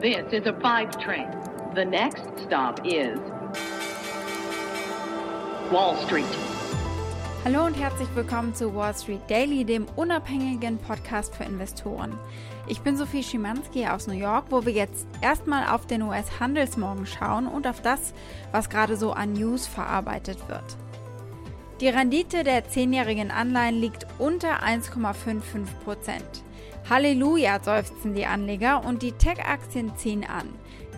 This is a five train. The next stop is Wall Street. Hallo und herzlich willkommen zu Wall Street Daily, dem unabhängigen Podcast für Investoren. Ich bin Sophie Schimanski aus New York, wo wir jetzt erstmal auf den US-Handelsmorgen schauen und auf das, was gerade so an News verarbeitet wird. Die Rendite der zehnjährigen Anleihen liegt unter 1,55 Prozent. Halleluja, seufzen die Anleger und die Tech-Aktien ziehen an.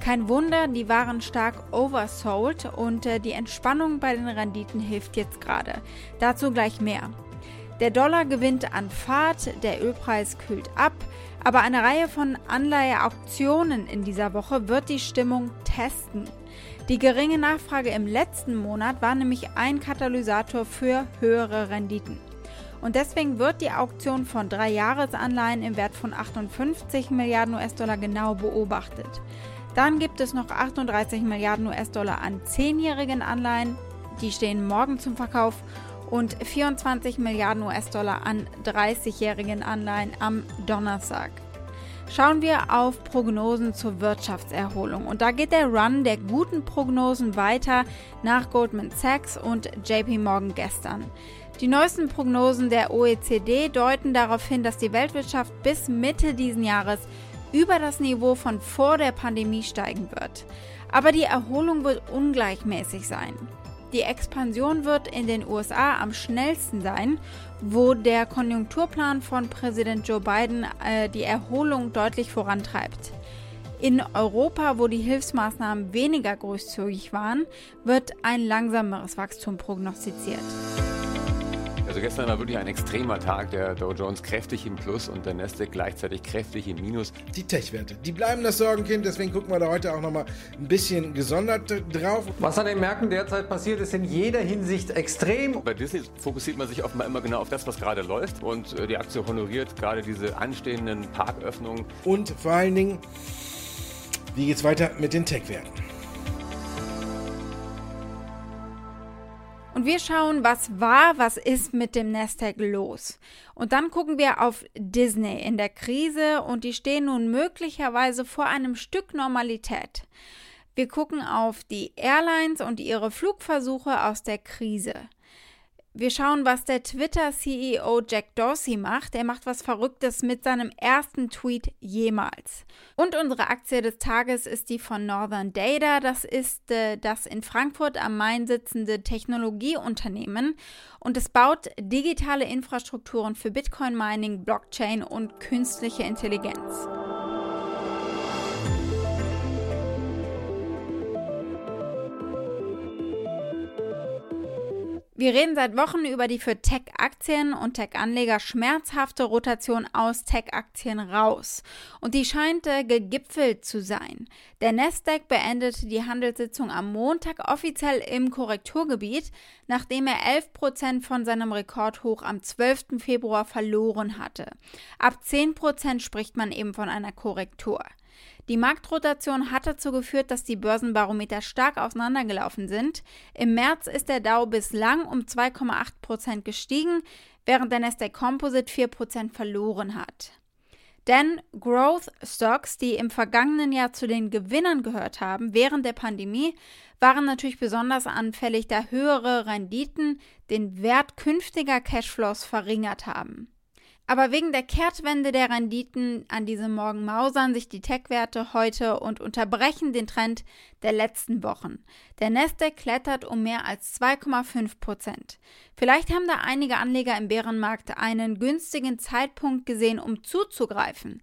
Kein Wunder, die waren stark oversold und äh, die Entspannung bei den Renditen hilft jetzt gerade. Dazu gleich mehr. Der Dollar gewinnt an Fahrt, der Ölpreis kühlt ab, aber eine Reihe von Anleiheauktionen in dieser Woche wird die Stimmung testen. Die geringe Nachfrage im letzten Monat war nämlich ein Katalysator für höhere Renditen. Und deswegen wird die Auktion von drei Jahresanleihen im Wert von 58 Milliarden US-Dollar genau beobachtet. Dann gibt es noch 38 Milliarden US-Dollar an zehnjährigen Anleihen, die stehen morgen zum Verkauf und 24 Milliarden US-Dollar an 30-jährigen Anleihen am Donnerstag. Schauen wir auf Prognosen zur Wirtschaftserholung. Und da geht der Run der guten Prognosen weiter nach Goldman Sachs und JP Morgan gestern. Die neuesten Prognosen der OECD deuten darauf hin, dass die Weltwirtschaft bis Mitte diesen Jahres über das Niveau von vor der Pandemie steigen wird. Aber die Erholung wird ungleichmäßig sein. Die Expansion wird in den USA am schnellsten sein, wo der Konjunkturplan von Präsident Joe Biden äh, die Erholung deutlich vorantreibt. In Europa, wo die Hilfsmaßnahmen weniger großzügig waren, wird ein langsameres Wachstum prognostiziert. Also gestern war wirklich ein extremer Tag. Der Dow Jones kräftig im Plus und der Nasdaq gleichzeitig kräftig im Minus. Die Tech-Werte, die bleiben das Sorgenkind. Deswegen gucken wir da heute auch nochmal ein bisschen gesondert drauf. Was an den Märkten derzeit passiert, ist in jeder Hinsicht extrem. Bei Disney fokussiert man sich offenbar immer genau auf das, was gerade läuft. Und äh, die Aktie honoriert gerade diese anstehenden Parköffnungen. Und vor allen Dingen, wie geht's weiter mit den Tech-Werten? Und wir schauen, was war, was ist mit dem Nasdaq los. Und dann gucken wir auf Disney in der Krise und die stehen nun möglicherweise vor einem Stück Normalität. Wir gucken auf die Airlines und ihre Flugversuche aus der Krise. Wir schauen, was der Twitter-CEO Jack Dorsey macht. Er macht was Verrücktes mit seinem ersten Tweet jemals. Und unsere Aktie des Tages ist die von Northern Data. Das ist äh, das in Frankfurt am Main sitzende Technologieunternehmen. Und es baut digitale Infrastrukturen für Bitcoin-Mining, Blockchain und künstliche Intelligenz. Wir reden seit Wochen über die für Tech-Aktien und Tech-Anleger schmerzhafte Rotation aus Tech-Aktien raus. Und die scheint äh, gegipfelt zu sein. Der Nasdaq beendete die Handelssitzung am Montag offiziell im Korrekturgebiet, nachdem er 11% von seinem Rekordhoch am 12. Februar verloren hatte. Ab 10% spricht man eben von einer Korrektur. Die Marktrotation hat dazu geführt, dass die Börsenbarometer stark auseinandergelaufen sind. Im März ist der Dow bislang um 2,8 Prozent gestiegen, während der Nasdaq Composite 4 Prozent verloren hat. Denn Growth Stocks, die im vergangenen Jahr zu den Gewinnern gehört haben während der Pandemie, waren natürlich besonders anfällig, da höhere Renditen den Wert künftiger Cashflows verringert haben. Aber wegen der Kehrtwende der Renditen an diesem Morgen mausern sich die Tech-Werte heute und unterbrechen den Trend der letzten Wochen. Der Nasdaq klettert um mehr als 2,5 Prozent. Vielleicht haben da einige Anleger im Bärenmarkt einen günstigen Zeitpunkt gesehen, um zuzugreifen.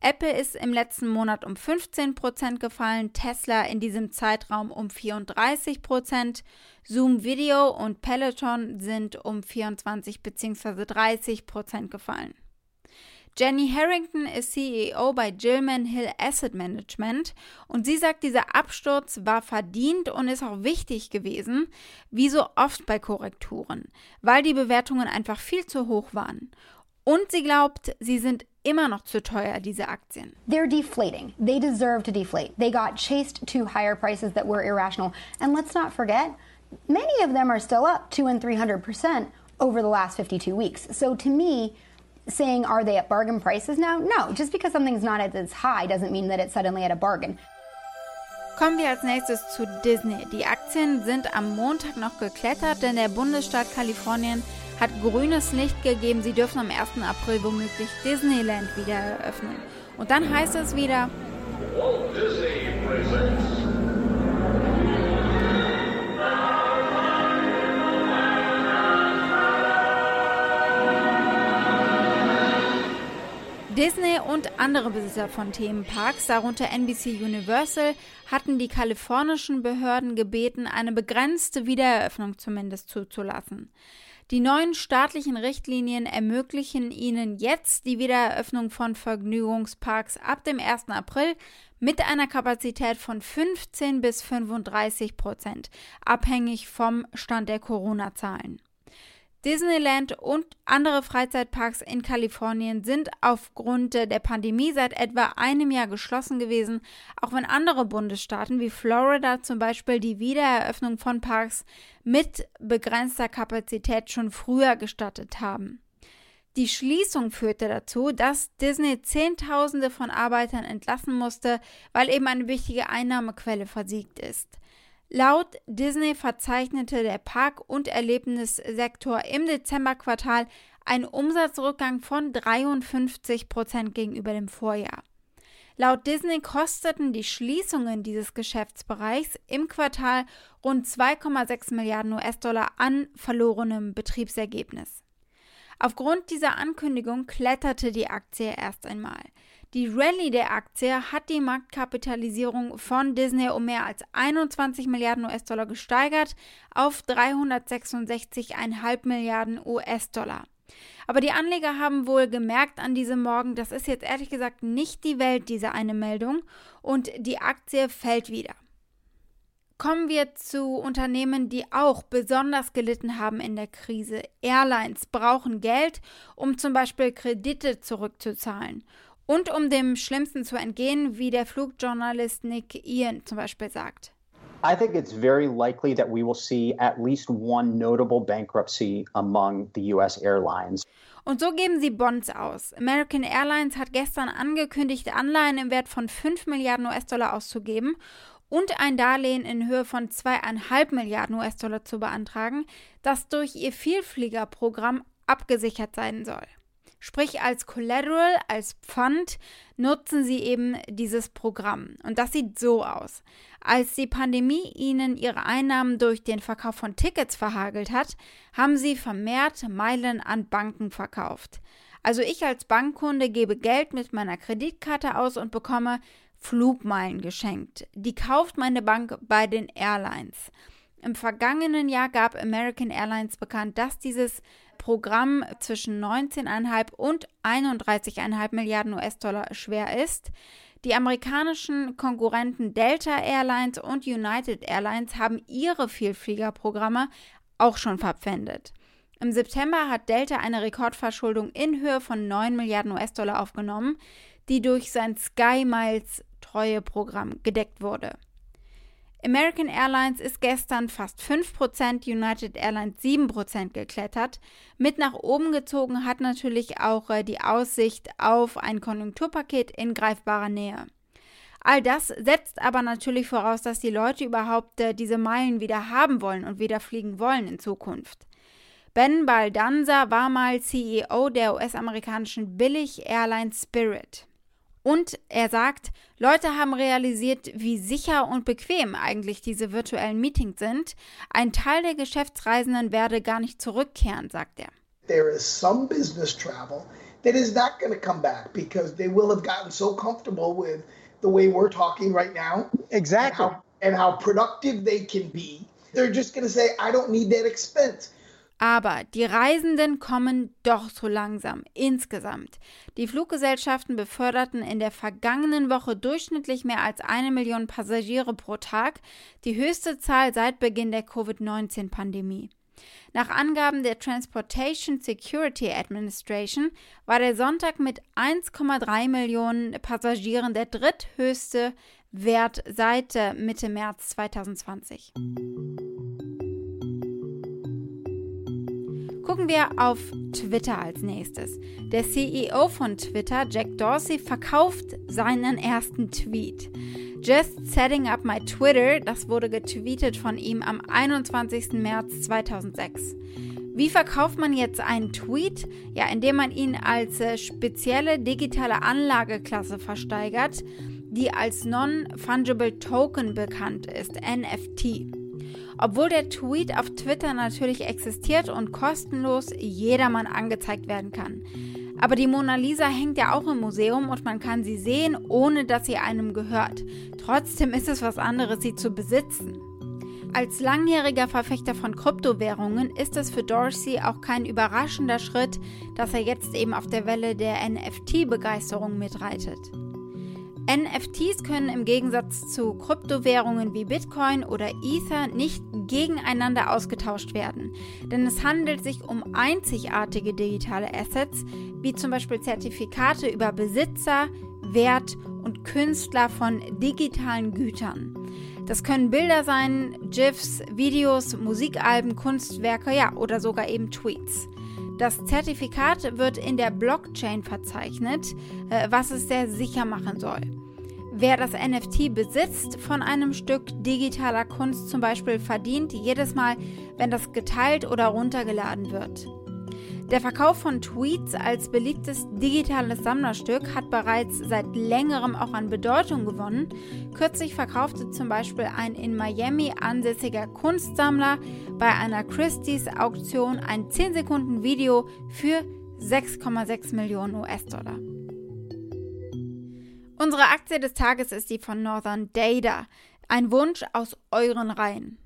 Apple ist im letzten Monat um 15% gefallen, Tesla in diesem Zeitraum um 34%, Zoom Video und Peloton sind um 24 bzw. 30% gefallen. Jenny Harrington ist CEO bei Gilman Hill Asset Management und sie sagt, dieser Absturz war verdient und ist auch wichtig gewesen, wie so oft bei Korrekturen, weil die Bewertungen einfach viel zu hoch waren. Und sie glaubt, sie sind immer noch zu teuer, diese Aktien. They're deflating. They deserve to deflate. They got chased to higher prices that were irrational. And let's not forget, many of them are still up 2 and 300% over the last 52 weeks. So to me, saying, are they at bargain prices now? No, just because something's not at its high doesn't mean that it's suddenly at a bargain. Kommen wir als nächstes zu Disney. Die Aktien sind am Montag noch geklettert, denn der Bundesstaat Kalifornien hat grünes Licht gegeben. Sie dürfen am 1. April womöglich Disneyland wieder eröffnen. Und dann heißt es wieder. Walt Disney Disney und andere Besitzer von Themenparks, darunter NBC Universal, hatten die kalifornischen Behörden gebeten, eine begrenzte Wiedereröffnung zumindest zuzulassen. Die neuen staatlichen Richtlinien ermöglichen ihnen jetzt die Wiedereröffnung von Vergnügungsparks ab dem 1. April mit einer Kapazität von 15 bis 35 Prozent, abhängig vom Stand der Corona-Zahlen. Disneyland und andere Freizeitparks in Kalifornien sind aufgrund der Pandemie seit etwa einem Jahr geschlossen gewesen, auch wenn andere Bundesstaaten wie Florida zum Beispiel die Wiedereröffnung von Parks mit begrenzter Kapazität schon früher gestattet haben. Die Schließung führte dazu, dass Disney Zehntausende von Arbeitern entlassen musste, weil eben eine wichtige Einnahmequelle versiegt ist. Laut Disney verzeichnete der Park- und Erlebnissektor im Dezemberquartal einen Umsatzrückgang von 53 Prozent gegenüber dem Vorjahr. Laut Disney kosteten die Schließungen dieses Geschäftsbereichs im Quartal rund 2,6 Milliarden US-Dollar an verlorenem Betriebsergebnis. Aufgrund dieser Ankündigung kletterte die Aktie erst einmal. Die Rallye der Aktie hat die Marktkapitalisierung von Disney um mehr als 21 Milliarden US-Dollar gesteigert auf 366,5 Milliarden US-Dollar. Aber die Anleger haben wohl gemerkt an diesem Morgen, das ist jetzt ehrlich gesagt nicht die Welt, diese eine Meldung, und die Aktie fällt wieder. Kommen wir zu Unternehmen, die auch besonders gelitten haben in der Krise. Airlines brauchen Geld, um zum Beispiel Kredite zurückzuzahlen. Und um dem Schlimmsten zu entgehen, wie der Flugjournalist Nick Ian zum Beispiel sagt. I think it's very likely that we will see at least one notable bankruptcy among the US airlines. Und so geben sie Bonds aus. American Airlines hat gestern angekündigt, Anleihen im Wert von 5 Milliarden US-Dollar auszugeben und ein Darlehen in Höhe von 2,5 Milliarden US-Dollar zu beantragen, das durch ihr Vielfliegerprogramm abgesichert sein soll. Sprich, als Collateral, als Pfand nutzen sie eben dieses Programm. Und das sieht so aus. Als die Pandemie ihnen ihre Einnahmen durch den Verkauf von Tickets verhagelt hat, haben sie vermehrt Meilen an Banken verkauft. Also ich als Bankkunde gebe Geld mit meiner Kreditkarte aus und bekomme Flugmeilen geschenkt. Die kauft meine Bank bei den Airlines. Im vergangenen Jahr gab American Airlines bekannt, dass dieses Programm zwischen 19,5 und 31,5 Milliarden US-Dollar schwer ist. Die amerikanischen Konkurrenten Delta Airlines und United Airlines haben ihre Vielfliegerprogramme auch schon verpfändet. Im September hat Delta eine Rekordverschuldung in Höhe von 9 Milliarden US-Dollar aufgenommen, die durch sein Sky Miles Treueprogramm gedeckt wurde. American Airlines ist gestern fast 5%, United Airlines 7% geklettert. Mit nach oben gezogen hat natürlich auch äh, die Aussicht auf ein Konjunkturpaket in greifbarer Nähe. All das setzt aber natürlich voraus, dass die Leute überhaupt äh, diese Meilen wieder haben wollen und wieder fliegen wollen in Zukunft. Ben Baldanza war mal CEO der US-amerikanischen Billig-Airline Spirit. Und er sagt, Leute haben realisiert, wie sicher und bequem eigentlich diese virtuellen Meetings sind. Ein Teil der Geschäftsreisenden werde gar nicht zurückkehren, sagt er. There is some business travel that is not going to come back because they will have gotten so comfortable with the way we're talking right now. Exactly. And how, and how productive they can be. They're just going to say, I don't need that expense. Aber die Reisenden kommen doch so langsam insgesamt. Die Fluggesellschaften beförderten in der vergangenen Woche durchschnittlich mehr als eine Million Passagiere pro Tag, die höchste Zahl seit Beginn der Covid-19-Pandemie. Nach Angaben der Transportation Security Administration war der Sonntag mit 1,3 Millionen Passagieren der dritthöchste Wert seit äh, Mitte März 2020. Gucken wir auf Twitter als nächstes. Der CEO von Twitter, Jack Dorsey, verkauft seinen ersten Tweet. Just setting up my Twitter, das wurde getweetet von ihm am 21. März 2006. Wie verkauft man jetzt einen Tweet? Ja, indem man ihn als äh, spezielle digitale Anlageklasse versteigert, die als Non-Fungible Token bekannt ist, NFT. Obwohl der Tweet auf Twitter natürlich existiert und kostenlos jedermann angezeigt werden kann. Aber die Mona Lisa hängt ja auch im Museum und man kann sie sehen, ohne dass sie einem gehört. Trotzdem ist es was anderes, sie zu besitzen. Als langjähriger Verfechter von Kryptowährungen ist es für Dorsey auch kein überraschender Schritt, dass er jetzt eben auf der Welle der NFT-Begeisterung mitreitet. NFTs können im Gegensatz zu Kryptowährungen wie Bitcoin oder Ether nicht gegeneinander ausgetauscht werden, denn es handelt sich um einzigartige digitale Assets, wie zum Beispiel Zertifikate über Besitzer, Wert und Künstler von digitalen Gütern. Das können Bilder sein, GIFs, Videos, Musikalben, Kunstwerke, ja, oder sogar eben Tweets. Das Zertifikat wird in der Blockchain verzeichnet, äh, was es sehr sicher machen soll. Wer das NFT besitzt von einem Stück digitaler Kunst zum Beispiel, verdient jedes Mal, wenn das geteilt oder runtergeladen wird. Der Verkauf von Tweets als beliebtes digitales Sammlerstück hat bereits seit längerem auch an Bedeutung gewonnen. Kürzlich verkaufte zum Beispiel ein in Miami ansässiger Kunstsammler bei einer Christie's Auktion ein 10 Sekunden Video für 6,6 Millionen US-Dollar. Unsere Aktie des Tages ist die von Northern Data. Ein Wunsch aus euren Reihen.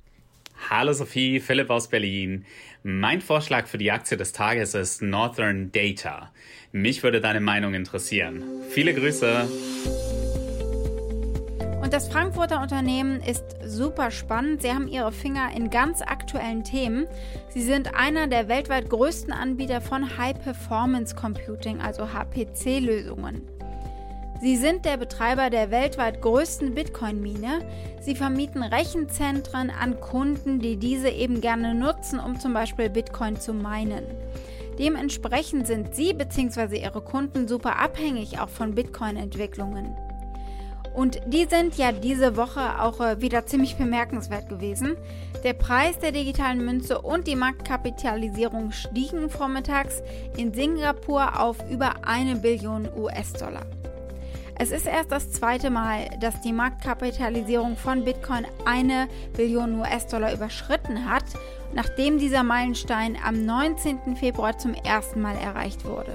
Hallo Sophie, Philipp aus Berlin. Mein Vorschlag für die Aktie des Tages ist Northern Data. Mich würde deine Meinung interessieren. Viele Grüße. Und das Frankfurter Unternehmen ist super spannend. Sie haben ihre Finger in ganz aktuellen Themen. Sie sind einer der weltweit größten Anbieter von High Performance Computing, also HPC-Lösungen. Sie sind der Betreiber der weltweit größten Bitcoin-Mine. Sie vermieten Rechenzentren an Kunden, die diese eben gerne nutzen, um zum Beispiel Bitcoin zu meinen. Dementsprechend sind Sie bzw. Ihre Kunden super abhängig auch von Bitcoin-Entwicklungen. Und die sind ja diese Woche auch äh, wieder ziemlich bemerkenswert gewesen. Der Preis der digitalen Münze und die Marktkapitalisierung stiegen vormittags in Singapur auf über eine Billion US-Dollar. Es ist erst das zweite Mal, dass die Marktkapitalisierung von Bitcoin eine Billion US-Dollar überschritten hat, nachdem dieser Meilenstein am 19. Februar zum ersten Mal erreicht wurde.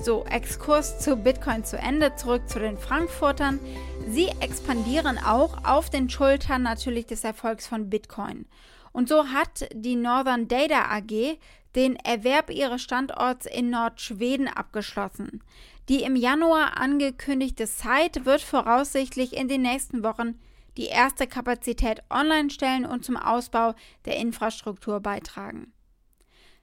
So, Exkurs zu Bitcoin zu Ende, zurück zu den Frankfurtern. Sie expandieren auch auf den Schultern natürlich des Erfolgs von Bitcoin. Und so hat die Northern Data AG den Erwerb ihres Standorts in Nordschweden abgeschlossen. Die im Januar angekündigte Site wird voraussichtlich in den nächsten Wochen die erste Kapazität online stellen und zum Ausbau der Infrastruktur beitragen.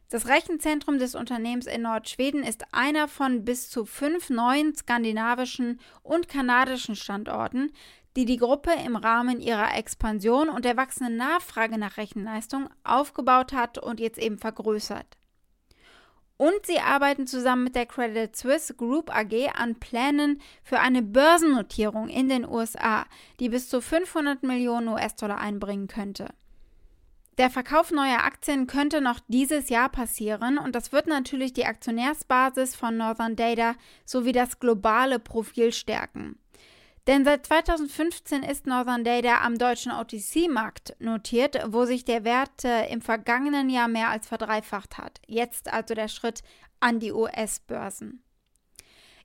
Das Rechenzentrum des Unternehmens in Nordschweden ist einer von bis zu fünf neuen skandinavischen und kanadischen Standorten, die die Gruppe im Rahmen ihrer Expansion und der wachsenden Nachfrage nach Rechenleistung aufgebaut hat und jetzt eben vergrößert. Und sie arbeiten zusammen mit der Credit Suisse Group AG an Plänen für eine Börsennotierung in den USA, die bis zu 500 Millionen US-Dollar einbringen könnte. Der Verkauf neuer Aktien könnte noch dieses Jahr passieren und das wird natürlich die Aktionärsbasis von Northern Data sowie das globale Profil stärken. Denn seit 2015 ist Northern Data am deutschen OTC-Markt notiert, wo sich der Wert äh, im vergangenen Jahr mehr als verdreifacht hat. Jetzt also der Schritt an die US-Börsen.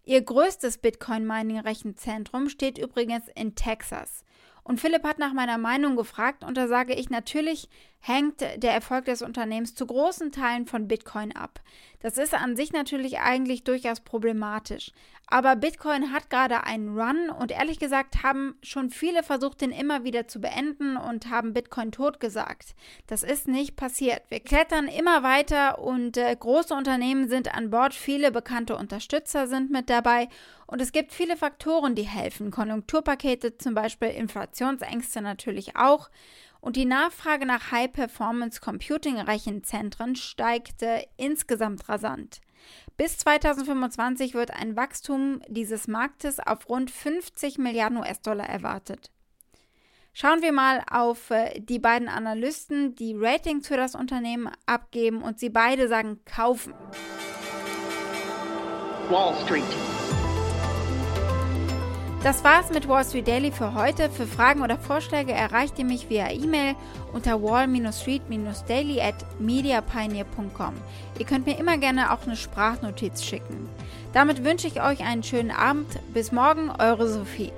Ihr größtes Bitcoin-Mining-Rechenzentrum steht übrigens in Texas. Und Philipp hat nach meiner Meinung gefragt und da sage ich natürlich, hängt der Erfolg des Unternehmens zu großen Teilen von Bitcoin ab. Das ist an sich natürlich eigentlich durchaus problematisch. Aber Bitcoin hat gerade einen Run und ehrlich gesagt haben schon viele versucht, den immer wieder zu beenden und haben Bitcoin totgesagt. Das ist nicht passiert. Wir klettern immer weiter und äh, große Unternehmen sind an Bord, viele bekannte Unterstützer sind mit dabei und es gibt viele Faktoren, die helfen. Konjunkturpakete zum Beispiel, Inflationsängste natürlich auch. Und die Nachfrage nach High-Performance-Computing-Rechenzentren steigte insgesamt rasant. Bis 2025 wird ein Wachstum dieses Marktes auf rund 50 Milliarden US-Dollar erwartet. Schauen wir mal auf äh, die beiden Analysten, die Ratings für das Unternehmen abgeben und sie beide sagen kaufen. Wall Street. Das war's mit Wall Street Daily für heute. Für Fragen oder Vorschläge erreicht ihr mich via E-Mail unter wall-street-daily at mediapioneer.com. Ihr könnt mir immer gerne auch eine Sprachnotiz schicken. Damit wünsche ich euch einen schönen Abend. Bis morgen, eure Sophie.